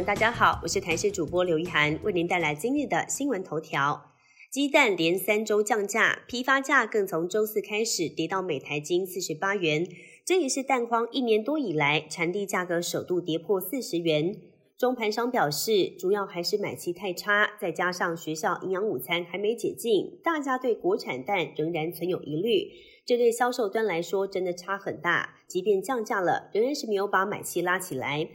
大家好，我是台视主播刘一涵，为您带来今日的新闻头条。鸡蛋连三周降价，批发价更从周四开始跌到每台斤四十八元，这也是蛋荒一年多以来产地价格首度跌破四十元。中盘商表示，主要还是买气太差，再加上学校营养午餐还没解禁，大家对国产蛋仍然存有疑虑。这对销售端来说真的差很大，即便降价了，仍然是没有把买气拉起来。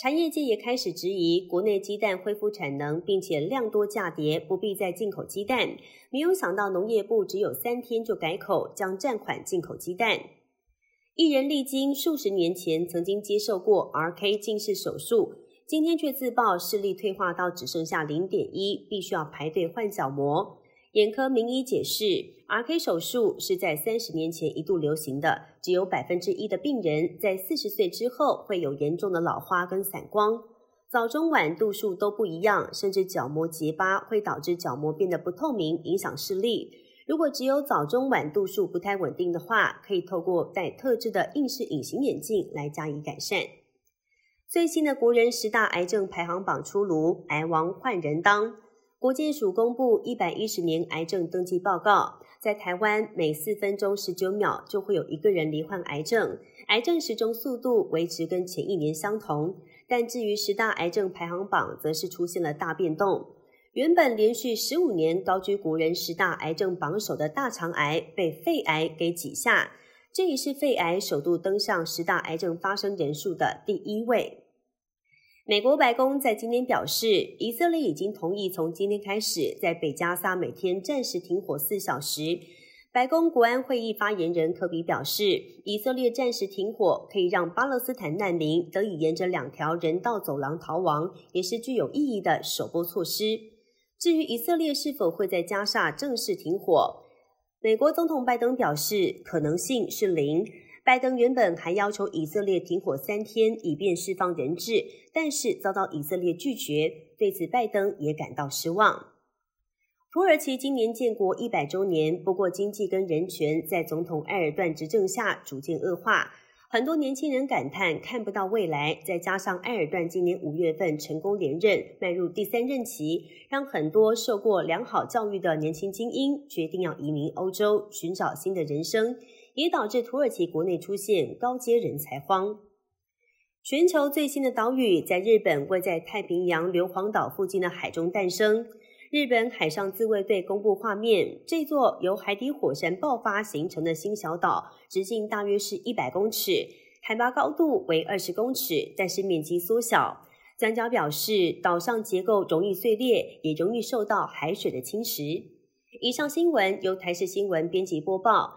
产业界也开始质疑，国内鸡蛋恢复产能，并且量多价跌，不必再进口鸡蛋。没有想到农业部只有三天就改口，将暂缓进口鸡蛋。艺人历经数十年前曾经接受过 RK 近视手术，今天却自曝视力退化到只剩下零点一，必须要排队换角膜。眼科名医解释，RK 手术是在三十年前一度流行的，只有百分之一的病人在四十岁之后会有严重的老花跟散光，早中晚度数都不一样，甚至角膜结疤会导致角膜变得不透明，影响视力。如果只有早中晚度数不太稳定的话，可以透过戴特制的硬式隐形眼镜来加以改善。最新的国人十大癌症排行榜出炉，癌王换人当。国健署公布一百一十年癌症登记报告，在台湾每四分钟十九秒就会有一个人罹患癌症，癌症时钟速度维持跟前一年相同。但至于十大癌症排行榜，则是出现了大变动。原本连续十五年高居国人十大癌症榜首的大肠癌，被肺癌给挤下，这也是肺癌首度登上十大癌症发生人数的第一位。美国白宫在今天表示，以色列已经同意从今天开始在北加沙每天暂时停火四小时。白宫国安会议发言人科比表示，以色列暂时停火可以让巴勒斯坦难民得以沿着两条人道走廊逃亡，也是具有意义的首波措施。至于以色列是否会在加沙正式停火，美国总统拜登表示，可能性是零。拜登原本还要求以色列停火三天，以便释放人质，但是遭到以色列拒绝。对此，拜登也感到失望。土耳其今年建国一百周年，不过经济跟人权在总统埃尔段执政下逐渐恶化，很多年轻人感叹看不到未来。再加上埃尔段今年五月份成功连任，迈入第三任期，让很多受过良好教育的年轻精英决定要移民欧洲，寻找新的人生。也导致土耳其国内出现高阶人才荒。全球最新的岛屿在日本位在太平洋硫磺岛附近的海中诞生。日本海上自卫队公布画面，这座由海底火山爆发形成的新小岛，直径大约是一百公尺，海拔高度为二十公尺，但是面积缩小。专家表示，岛上结构容易碎裂，也容易受到海水的侵蚀。以上新闻由台视新闻编辑播报。